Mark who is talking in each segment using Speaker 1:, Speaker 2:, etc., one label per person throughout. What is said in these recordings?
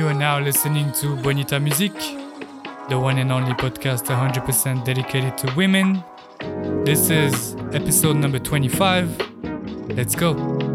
Speaker 1: You are now listening to Bonita Music, the one and only podcast 100% dedicated to women. This is episode number 25. Let's go.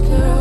Speaker 2: girl.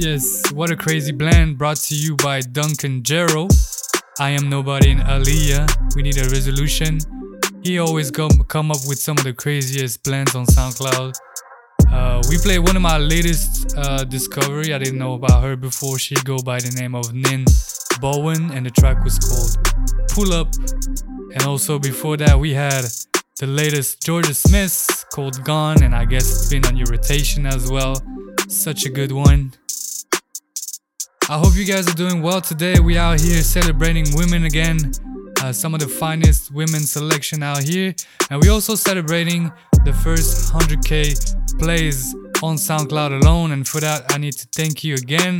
Speaker 3: Yes. What a crazy blend brought to you by Duncan Jarrow. I am nobody in Aliyah. We need a resolution. He always come come up with some of the craziest blends on SoundCloud. Uh, we played one of my latest uh, discovery. I didn't know about her before. She go by the name of Nin Bowen, and the track was called Pull Up. And also before that, we had the latest Jorja Smith called Gone, and I guess it's been on your rotation as well. Such a good one. I hope you guys are doing well today. We out here celebrating women again. Uh, some of the finest women selection out here, and we also celebrating the first 100k plays on SoundCloud alone. And for that, I need to thank you again.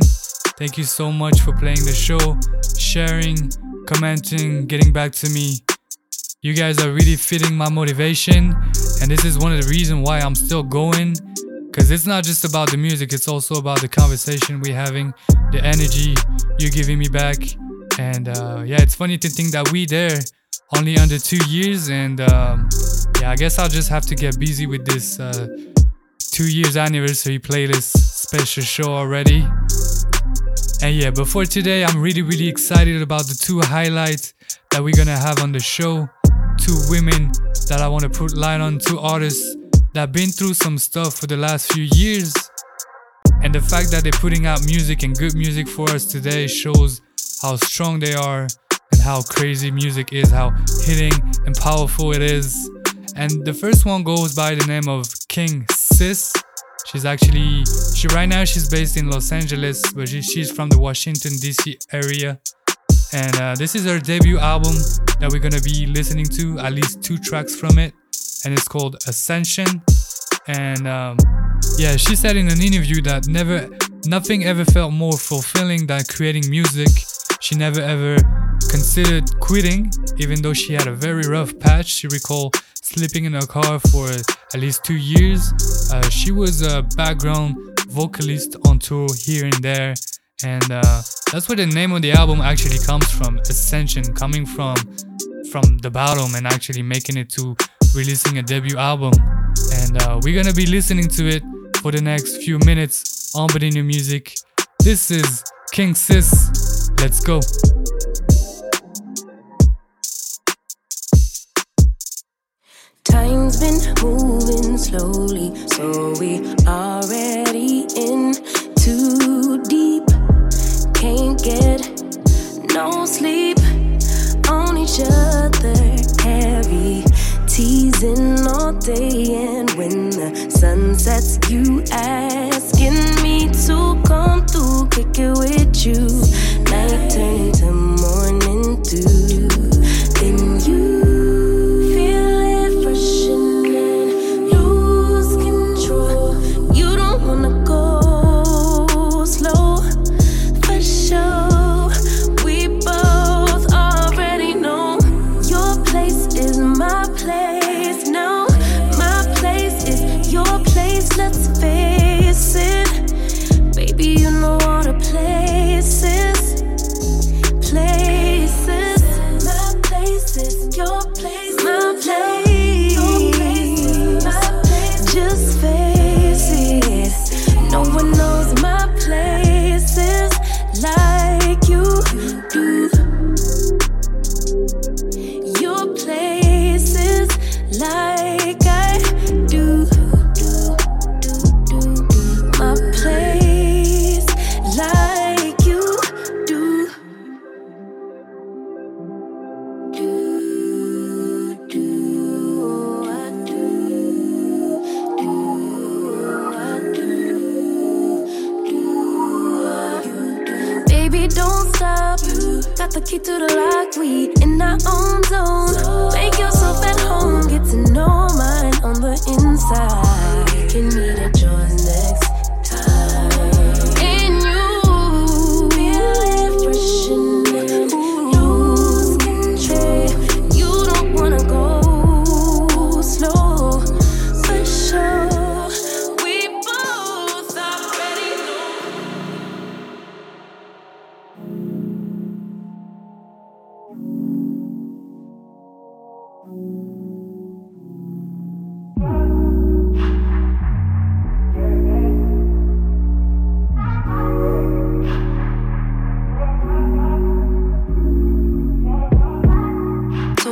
Speaker 3: Thank you so much for playing the show, sharing, commenting, getting back to me. You guys are really fitting my motivation, and this is one of the reasons why I'm still going. Cause it's not just about the music, it's also about the conversation we're having, the energy you're giving me back. And uh, yeah, it's funny to think that we there only under two years. And um, yeah, I guess I'll just have to get busy with this uh, two years anniversary playlist special show already. And yeah, but for today, I'm really, really excited about the two highlights that we're gonna have on the show. Two women that I wanna put light on, two artists that been through some stuff for the last few years. And the fact that they're putting out music and good music for us today shows how strong they are and how crazy music is, how hitting and powerful it is. And the first one goes by the name of King Sis. She's actually she right now she's based in Los Angeles, but she, she's from the Washington D.C. area. And uh, this is her debut album that we're gonna be listening to, at least two tracks from it, and it's called Ascension. And um, yeah, she said in an interview that never, nothing ever felt more fulfilling than creating music. She never ever considered quitting, even though she had a very rough patch. She recalled sleeping in her car for at least two years. Uh, she was a background vocalist on tour here and there, and uh, that's where the name of the album actually comes from. Ascension, coming from from the bottom and actually making it to releasing a debut album. And uh, we're gonna be listening to it for the next few minutes on New Music. This is King Sis. Let's go.
Speaker 4: Time's been moving slowly, so we already in too deep. Can't get no sleep each other, heavy teasing all day. And when the sun sets, you asking me to come through, kick it with you. Night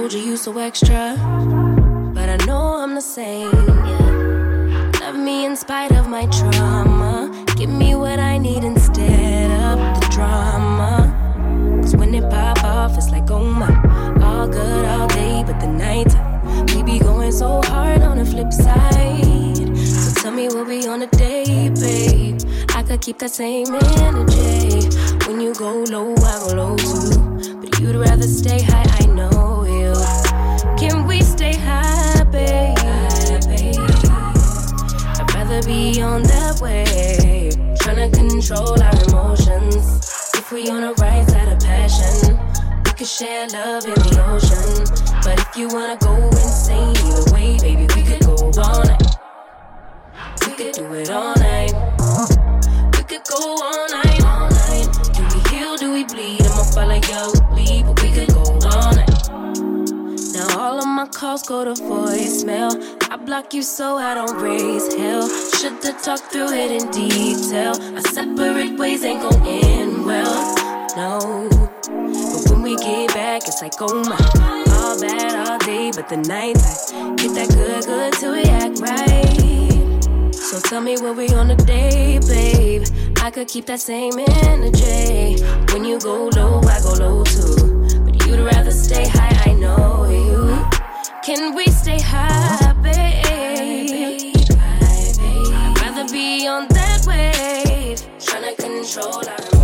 Speaker 4: Told you you so extra, but I know I'm the same. Love me in spite of my trauma. Give me what I need instead of the drama. Cause when it pop off, it's like, oh my, all good all day, but the night we be going so hard on the flip side. So tell me we'll be on a date, babe. I could keep that same energy. When you go low, I go low too. But you'd rather stay high, I know. Can we stay babe? I'd rather be on that wave. Tryna control our emotions. If we on the right side of passion, we could share love in the ocean. But if you wanna go insane either way, baby, we could go all night. We could do it all night. We could go all night, all night. Do we heal? Do we bleed? I'ma follow your my calls go to voicemail. I block you so I don't raise hell. Should've talked through it in detail. Our separate ways ain't gon' end well. No. But when we get back, it's like, oh my. All bad all day, but the nights I get that good, good till we act right. So tell me what we on a day, babe. I could keep that same energy. When you go low, I go low too. But you'd rather stay high, I know you. Can we stay high, babe? I'd rather be on that wave. Tryna control our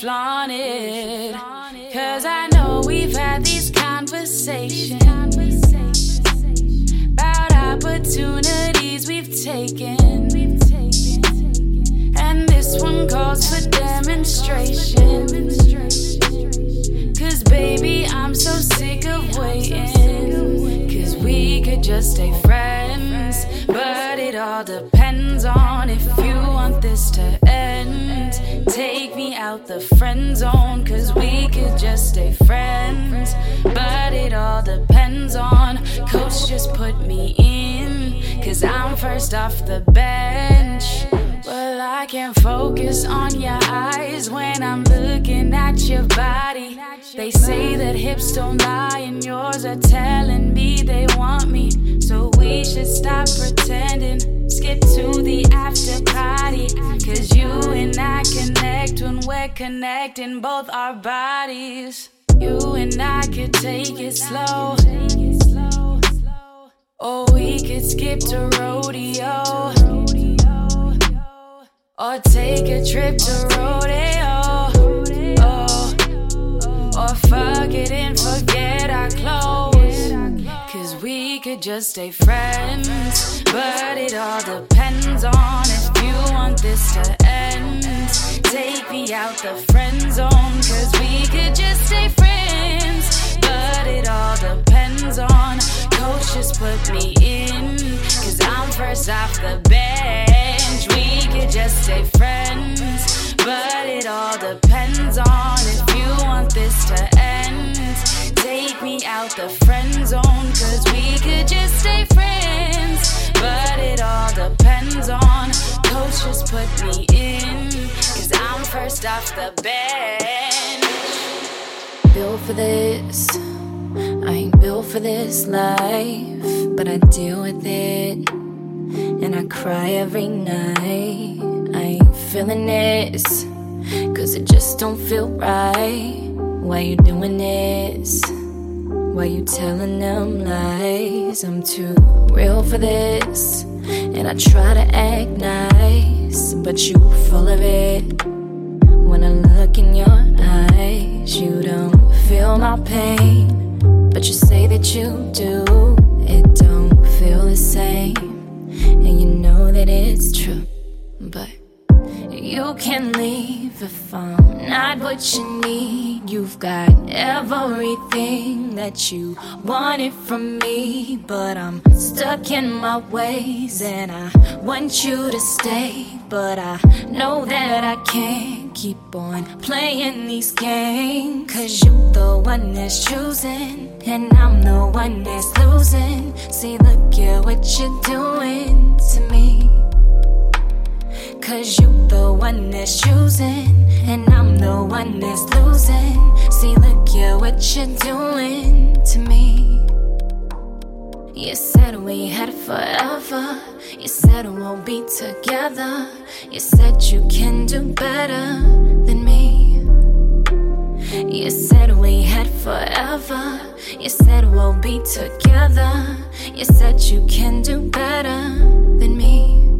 Speaker 5: flaunt it. Cause I know we've had these conversations about opportunities we've taken. And this one calls for demonstration. Cause baby, I'm so sick of waiting. Cause we could just stay friends. But it all depends on if you want this to end. Take me out the friend zone. Cause we could just stay friends. But it all depends on. Coach just put me in. Cause I'm first off the bench. Well, I can't focus on your eyes when I'm looking at your body. They say that hips don't lie, and yours are telling me they want me. So we should stop pretending. Skip to the after party. Cause you and I connect when we're connecting both our bodies. You and I could take it slow. Or we could skip to rodeo. Or take a trip to rodeo. Oh, or fuck it and forget our clothes. Cause we could just stay friends. But it all depends on if you want this to end. Take me out the friend zone. Cause we could just stay friends. But it all depends on. Coach just put me in. Cause I'm first off the bench. We could just stay friends. But it all depends on if you want this to end. Take me out the friend zone. Cause we could just stay friends. But it all depends on. Coach just put me in. Cause I'm first off the bench.
Speaker 6: built for this. I ain't built for this life, but I deal with it. And I cry every night. I ain't feeling this, cause it just don't feel right. Why you doing this? Why you telling them lies? I'm too real for this. And I try to act nice, but you full of it. When I look in your eyes, you don't feel my pain. But you say that you do, it don't feel the same. And you know that it's true. But you can leave if I'm not what you need. You've got everything that you wanted from me. But I'm stuck in my ways and I want you to stay. But I know that I can't keep on playing these games. Cause you the one that's choosing, and I'm the one that's losing. See, look at what you're doing to me.
Speaker 7: Cause you the one that's choosing, and I'm the one that's losing. See, look at what you're doing to me. You said we had forever. You said we'll be together. You said you can do better than me. You said we had forever. You said we'll be together. You said you can do better than me.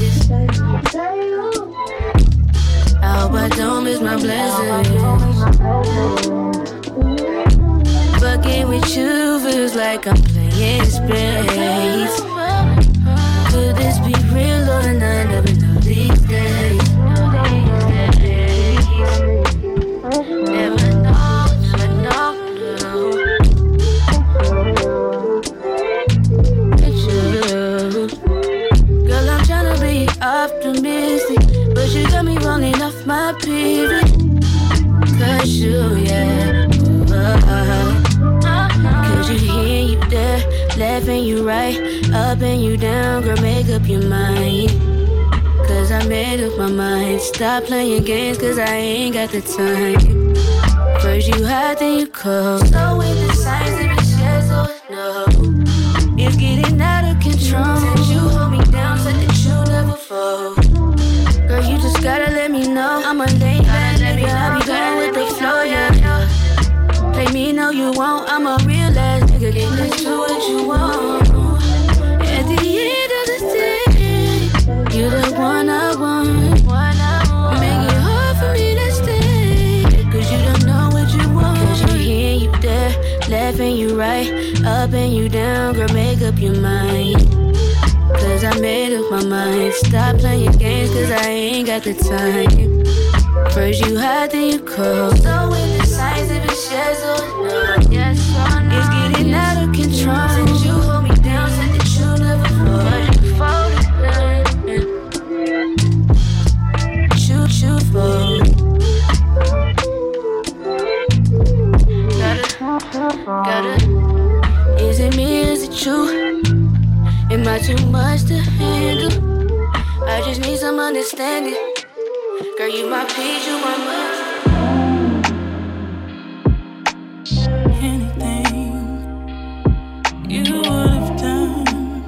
Speaker 7: like I'm playing Spanish mind. Stop playing games, cause I ain't got the time. First you hide, then you call. So right, up and you down, girl, make up your mind. Cause I made up my mind. Stop playing games, cause I ain't got the time. First you hide, then you call. So with the signs if it's yes or no. Yes or no. It's getting out of control. too much to handle. I just need some understanding. Girl, you my peace, you my must.
Speaker 8: Anything you would have done.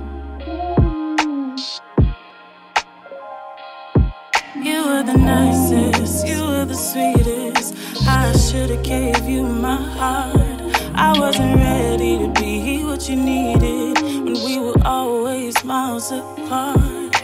Speaker 8: You were the nicest, you were the sweetest. I should have gave you my heart. I wasn't ready to be what you needed when we were always miles apart.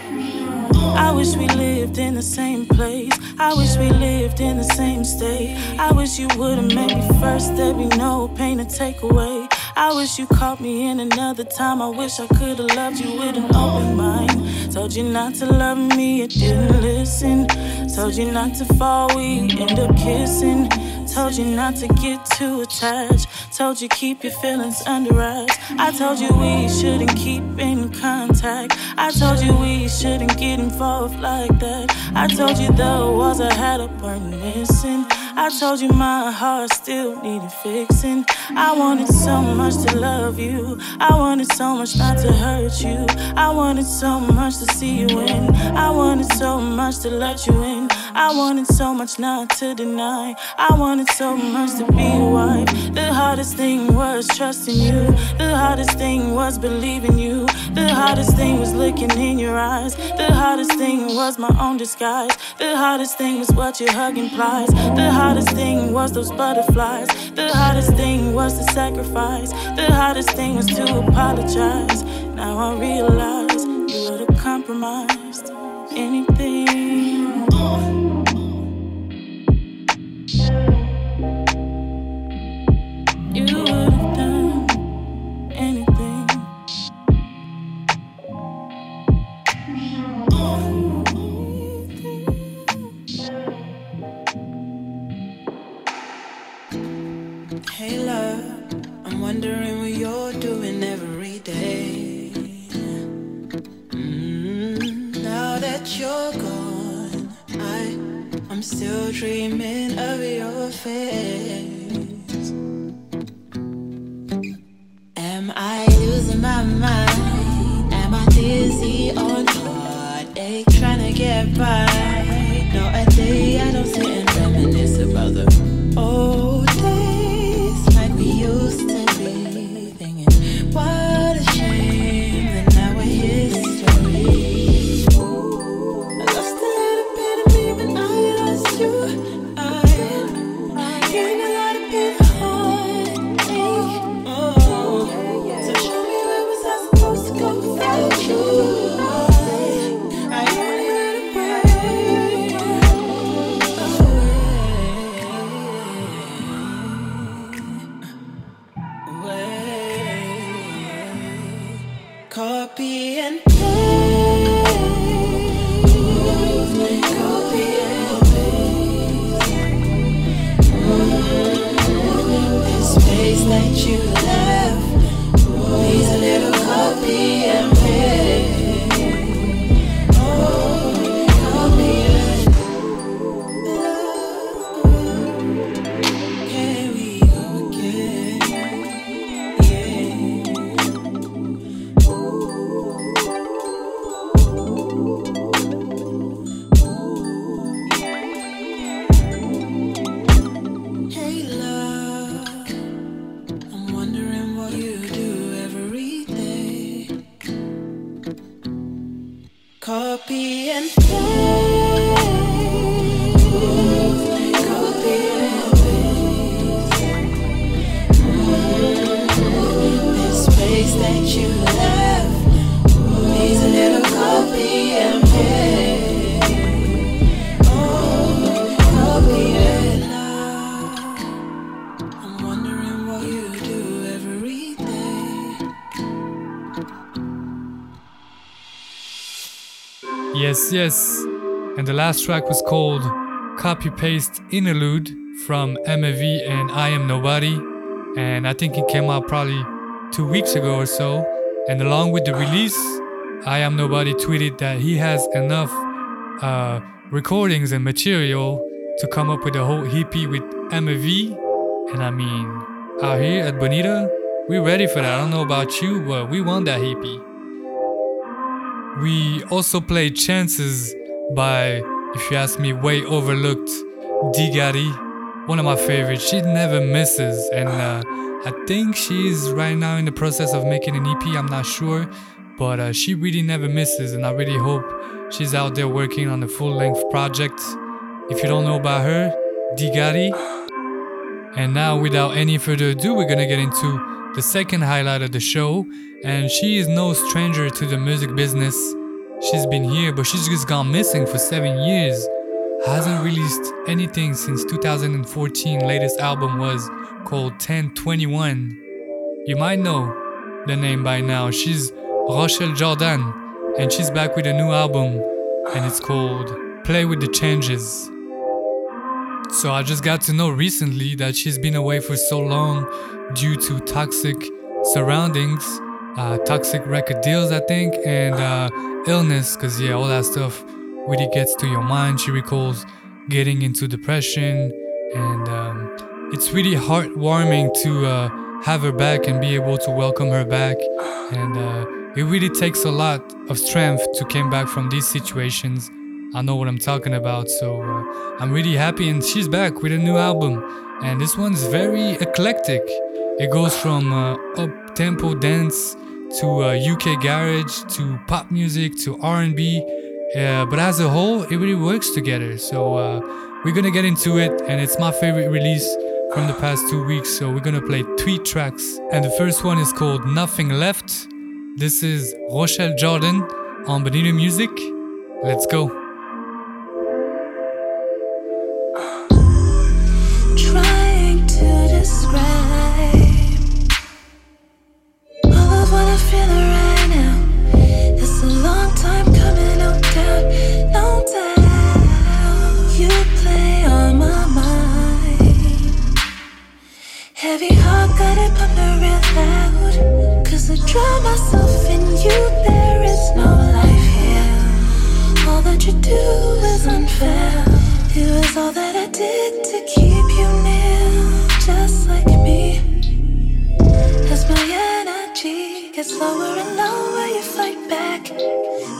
Speaker 8: I wish we lived in the same place. I wish we lived in the same state. I wish you would've made me first. There'd be no pain to take away. I wish you caught me in another time. I wish I could've loved you with an open mind. Told you not to love me, you didn't listen. Told you not to fall, we end up kissing. Told you not to get too attached. Told you keep your feelings under wraps. I told you we shouldn't keep in contact. I told you we shouldn't get involved like that. I told you the walls I had up weren't missing. I told you my heart still needed fixing. I wanted so much to love you. I wanted so much not to hurt you. I wanted so much to see you in. I wanted so much to let you in. I wanted so much not to deny. I wanted so much to be a wife. The hardest thing was trusting you. The hardest thing was believing you. The hardest thing was looking in your eyes. The hardest thing was my own disguise. The hardest thing was what your hugging implies. The hardest thing was those butterflies. The hardest thing was the sacrifice. The hardest thing was to apologize. Now I realize you would have compromised anything.
Speaker 3: Yes. And the last track was called Copy Paste Interlude from MAV and iamnobodi. And I think it came out probably two weeks ago or so. And along with the release, iamnobodi tweeted that he has enough uh, recordings and material to come up with a whole hippie with MAV. And I mean, out here at Bonita, we're ready for that. I don't know about you, but we want that EP. We also played Chances by, if you ask me, way overlooked Digari, one of my favorites. She never misses, and uh, I think she's right now in the process of making an EP. I'm not sure, but uh, she really never misses, and I really hope she's out there working on a full length project. If you don't know about her, Digari. And now, without any further ado, we're gonna get into the second highlight of the show. And she is no stranger to the music business. She's been here, but she's just gone missing for seven years. Hasn't released anything since 2014. Latest album was called 1021. You might know the name by now. She's Rochelle Jordan, and she's back with a new album, and it's called Play with the Changes. So I just got to know recently that she's been away for so long due to toxic surroundings, uh, toxic record deals, I think, and uh, illness, because yeah, all that stuff really gets to your mind. She recalls getting into depression, and um, it's really heartwarming to uh, have her back and be able to welcome her back. And uh, it really takes a lot of strength to come back from these situations. I know what I'm talking about, so uh, I'm really happy. And she's back with a new album, and this one's very eclectic. It goes from uh, up tempo dance to uh, UK garage to pop music to R&B, uh, but as a whole, it really works together. So uh, we're gonna get into it, and it's my favorite release from the past two weeks. So we're gonna play three tracks, and the first one is called Nothing Left. This is Rochelle Jordan on Bonita Music. Let's go.
Speaker 6: Drown myself in you, there is no life here. All that you do is unfair. It was all that I did to keep you near, just like me. As my energy gets lower and lower, you fight back.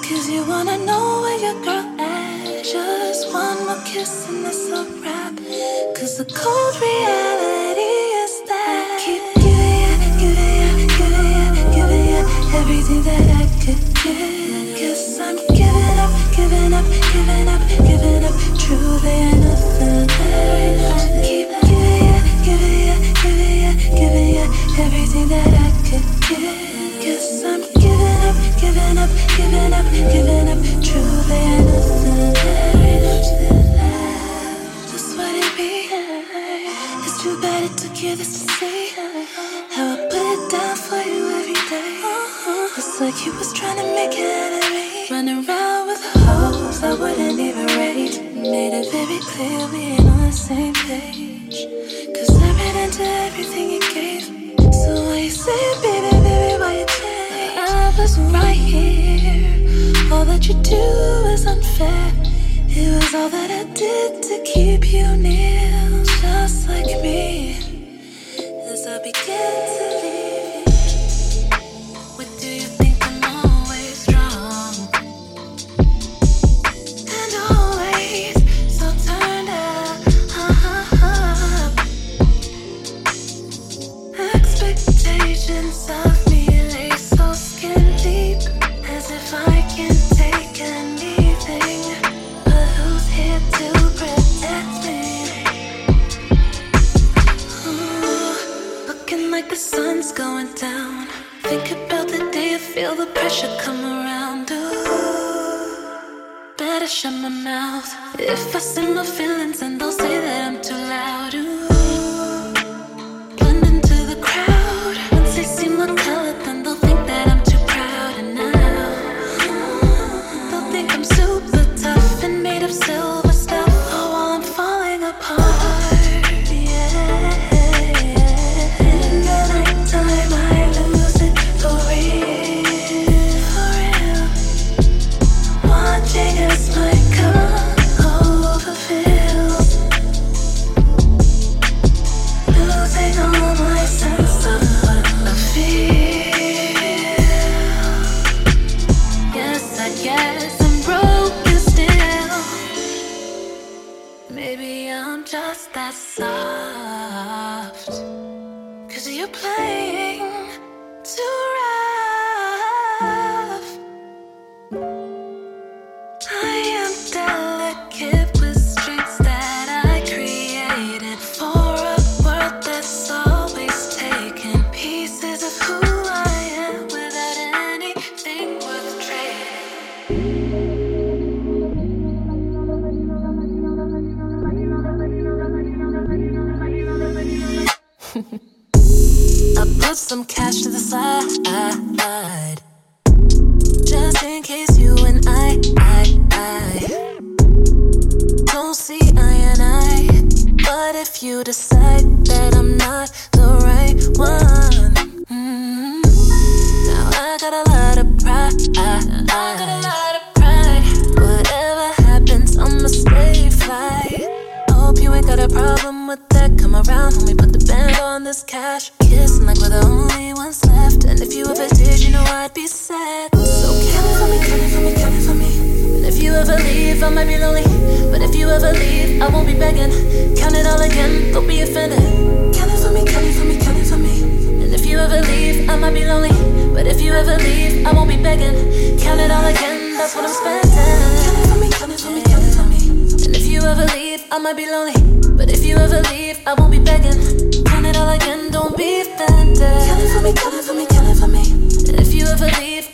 Speaker 6: Cause you wanna know where your girl at. Just one more kiss and this a wrap. Cause the cold reality could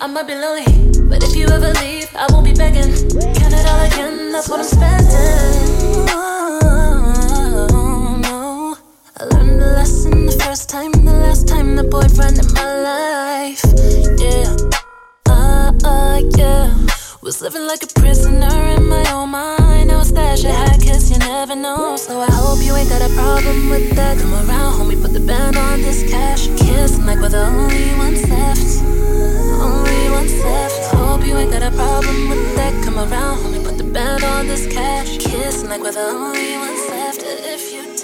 Speaker 6: I
Speaker 4: might be lonely, but if you ever leave, I won't be begging. Count it all again, that's what I'm spending. Oh, no. I learned a lesson the first time, the last time the boyfriend in my life. Yeah, ah, uh, uh, yeah. Was living like a prisoner in my own mind. I was that shit high, cause you never know. So I hope you ain't got a problem with that. Come around, homie, put the band on this cash. Kissing like we're the only ones left. Only ones left. Hope you ain't got a problem with that. Come around, homie, put the band on this cash. Kissing like we're the only ones left. If you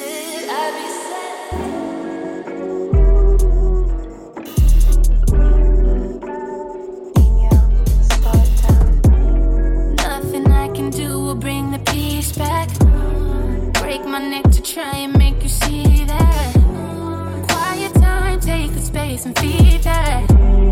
Speaker 9: my neck to try and make you see that. Quiet time, take a space and feed that.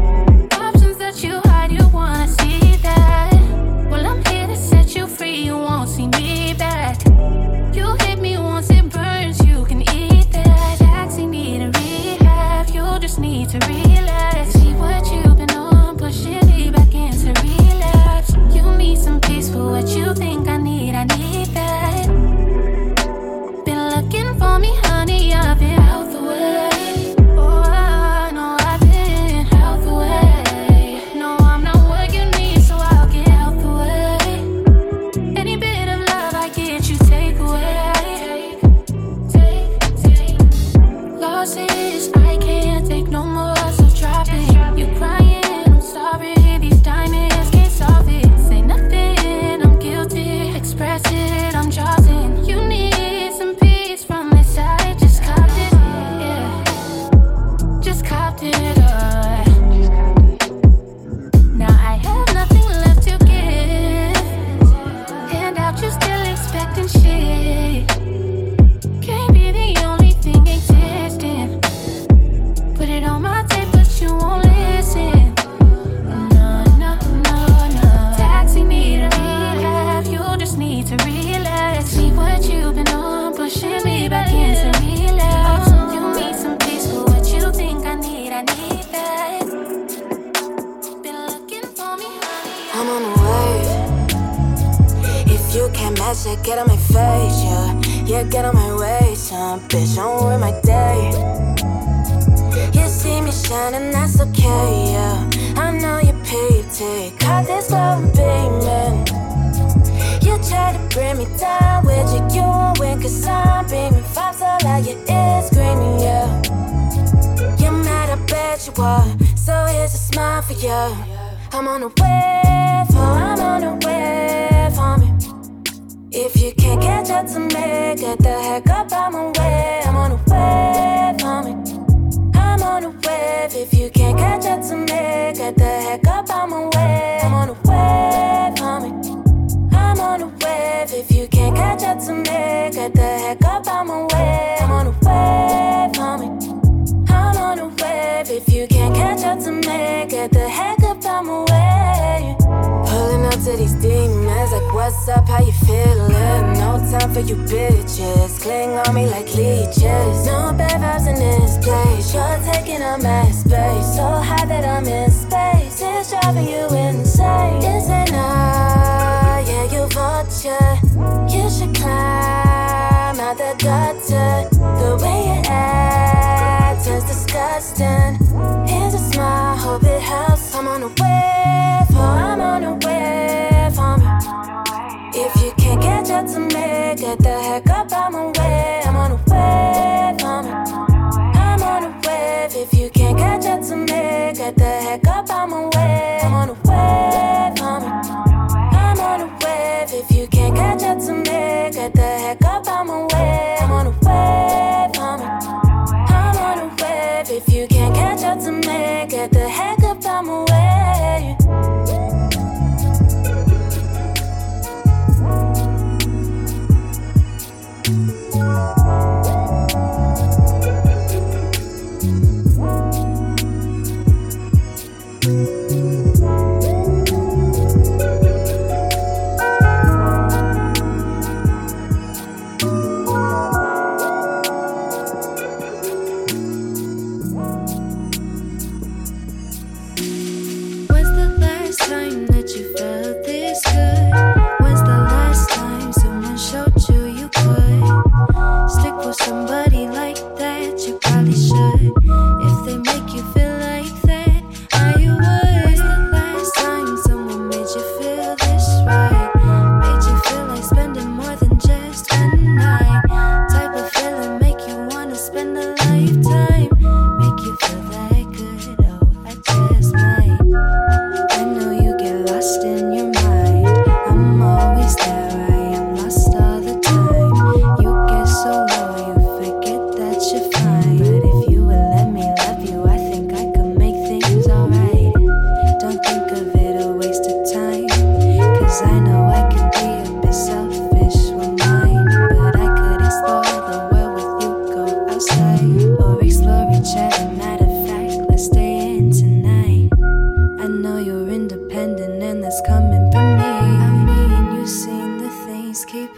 Speaker 9: get the
Speaker 4: heck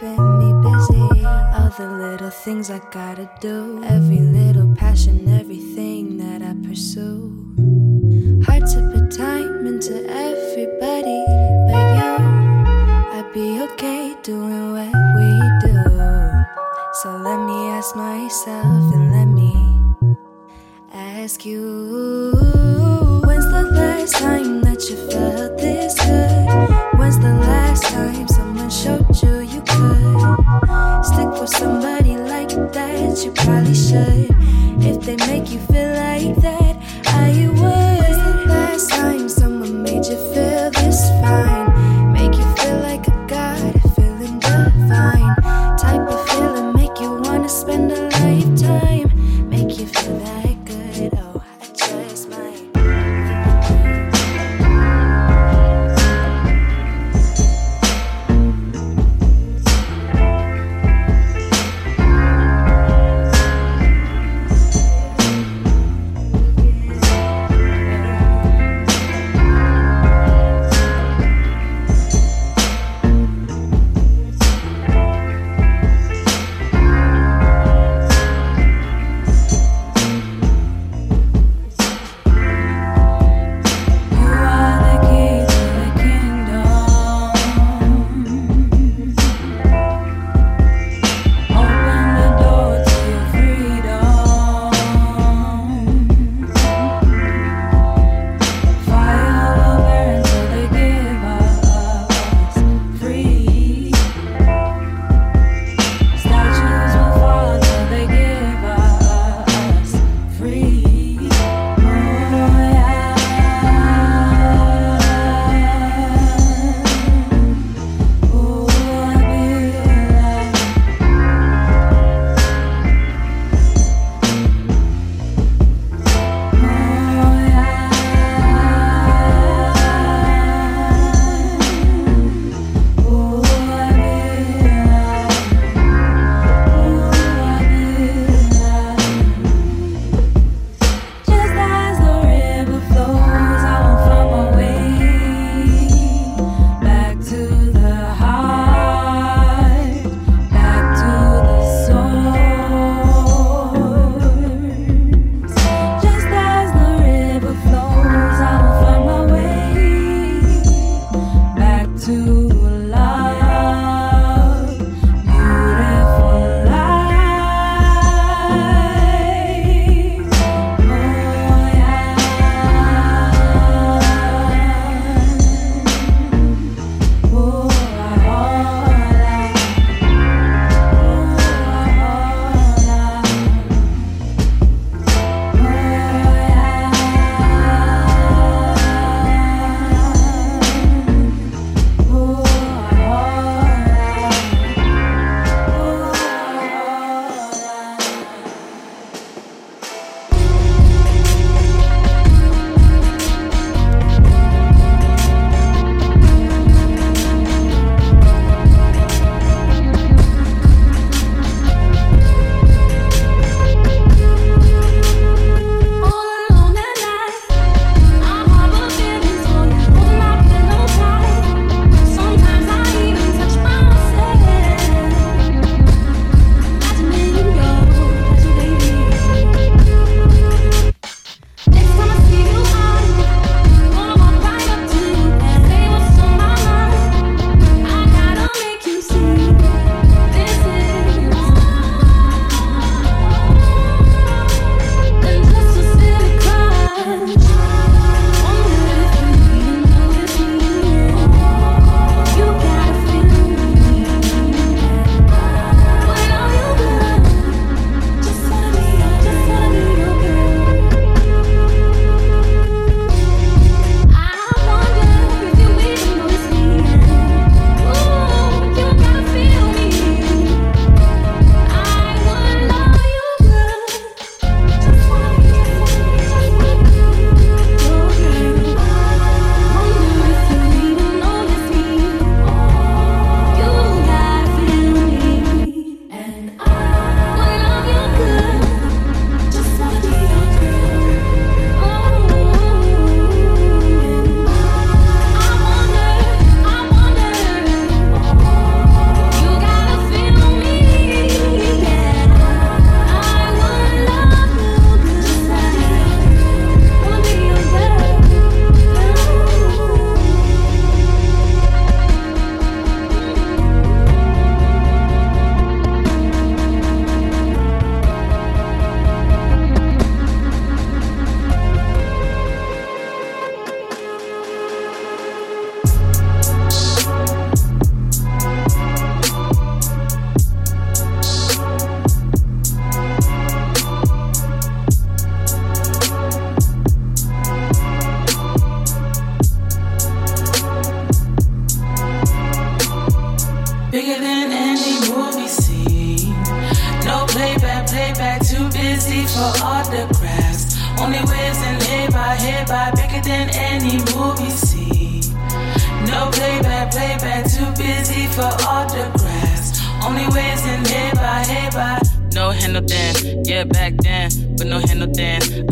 Speaker 10: keeping me busy. All the little things I gotta do, every little passion, everything that I pursue. Hard to put time into everybody, but you, I'd be okay doing what we do. So let me ask myself and let me ask you, when's the last time that you? for somebody like that, you probably should. If they make you feel like that, I would. When's the last time someone made you feel?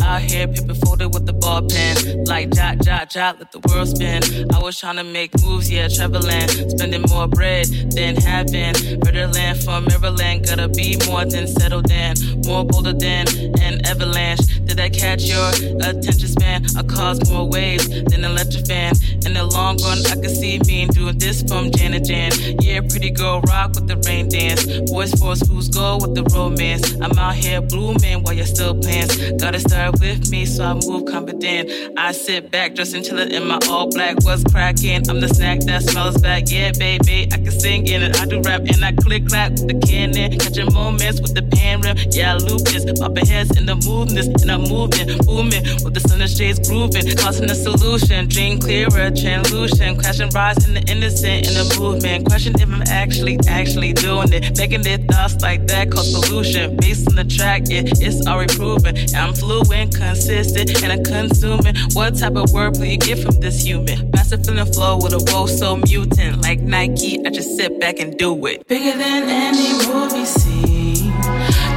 Speaker 11: Out here, paper folded with the ball pen. Like jot, jot, jot, let the world spin. I was trying to make moves, yeah, traveling. Spending more bread than having. Murderland from Maryland, gotta be more than settled in. More bolder than an avalanche. Did I catch your attention span? I cause more waves than an electric fan. In the long run, I can see me doing this from Jan to Jan. Yeah, pretty girl, rock with the rain dance. Boys for schools go with the romance. I'm out here blooming while you're still plans. Gotta start with me, so I move confident. I sit back, dressed and chillin' in my all black. What's cracking? I'm the snack that smells back. Yeah, baby, I can sing in it. I do rap and I click clack with the cannon. Catching moments with the pan rim. Yeah, I loop this. Popping heads in the movements, and I'm moving, booming with the sun and shades grooving. Causing a solution, dream clearer, translucent. Crashing rise in the innocent in the movement. Question if I'm actually, actually doing it. It thoughts like that cause pollution. Based on the track, yeah, it's already proven. I'm fluent, consistent, and I'm consuming. What type of word will you get from this human? Master feeling flow with a woe so mutant. Like Nike, I just sit back and do it.
Speaker 12: Bigger than any movie scene.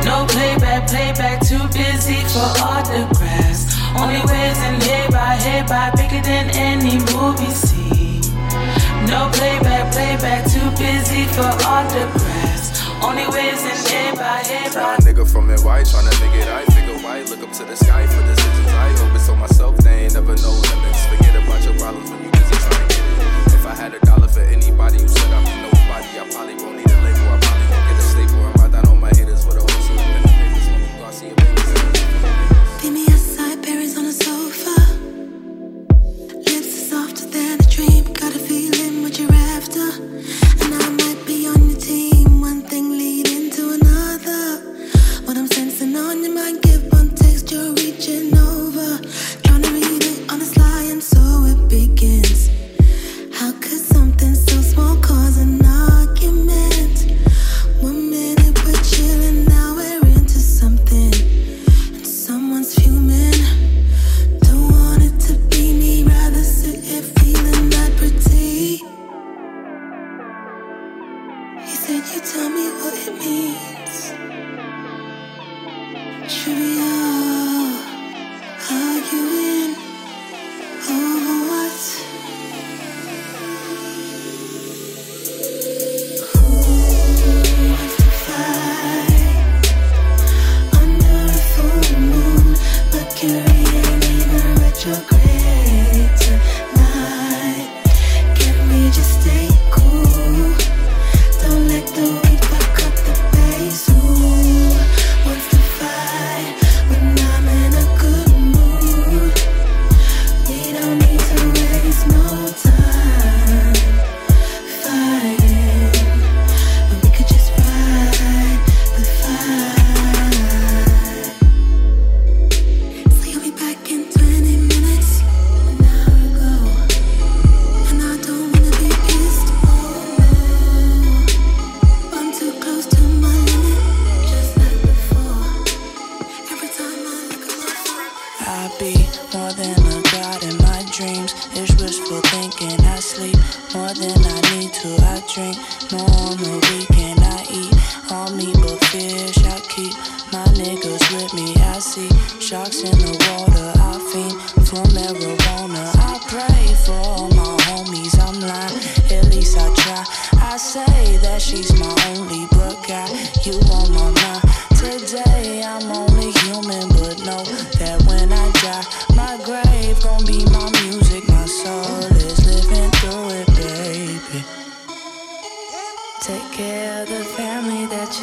Speaker 12: No playback, playback, too busy for autographs. Only ways and head by, head by, bigger than any movie scene. No playback, playback, too busy for autographs. Only ways in head by, head
Speaker 13: Fly
Speaker 12: by.
Speaker 13: nigga from NY tryna make it I figure white. Look up to the sky for decisions I hope it's so myself. They ain't never no limits. Forget about your problems when you busy trying to get it. If I had a dollar for anybody who said I'm a nobody, I probably won't need a label. I probably won't get a staple. I'm out down on my haters with a whole slew of pen and papers. When you go see a baby.
Speaker 14: Give me a side, berries on the sofa. Lips softer than a dream. Got a feeling what you're after. And I might be on your team. Sensing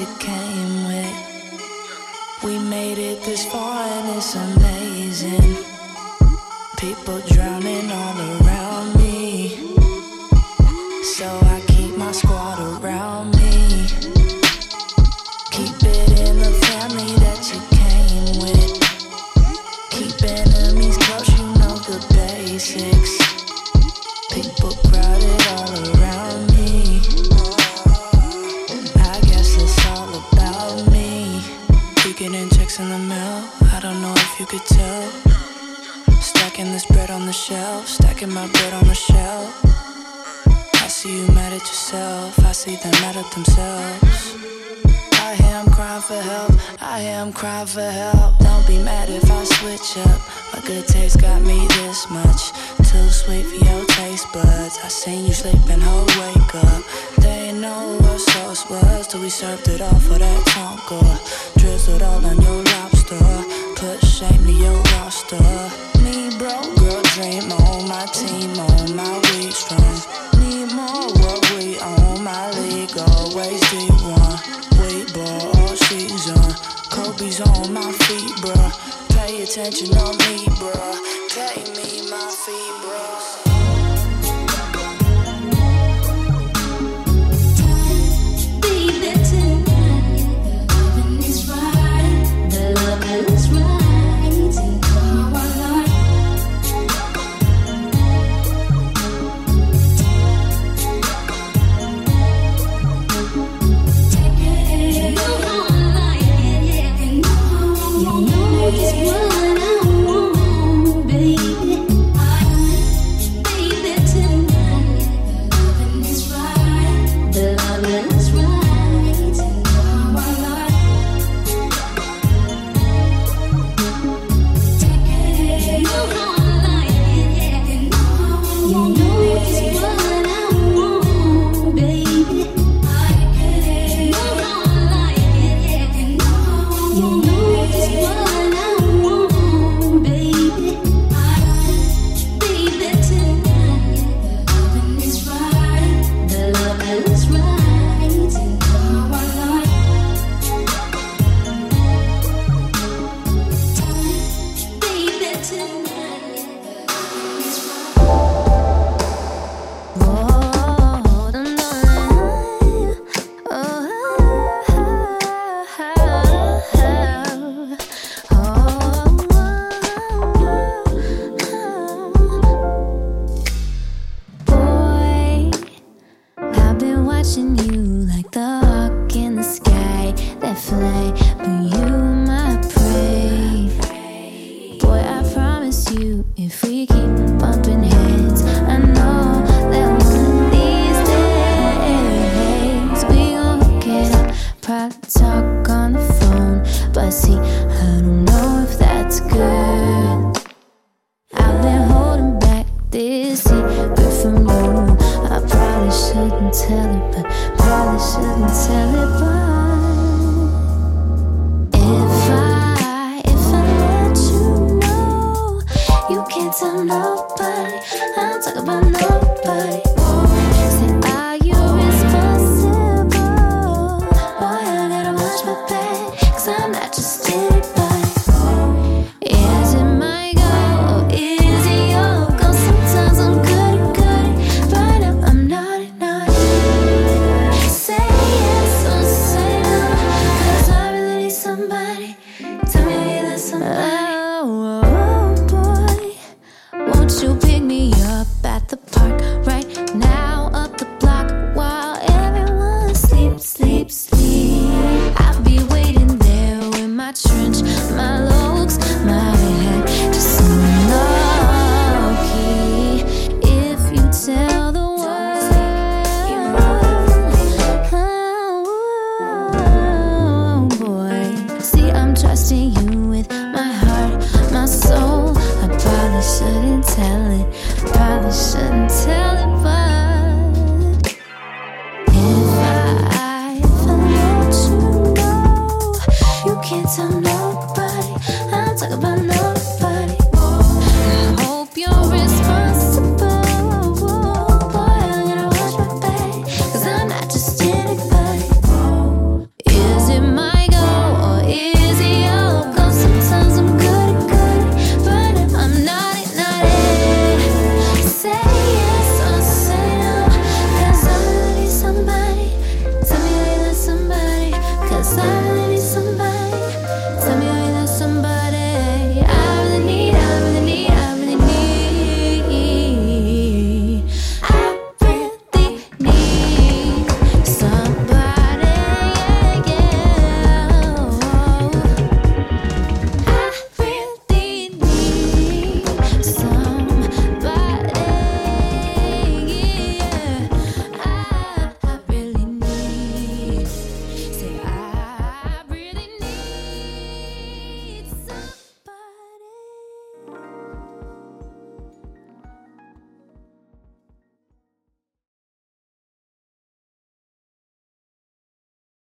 Speaker 14: you
Speaker 8: came with. We made it this far and it's amazing.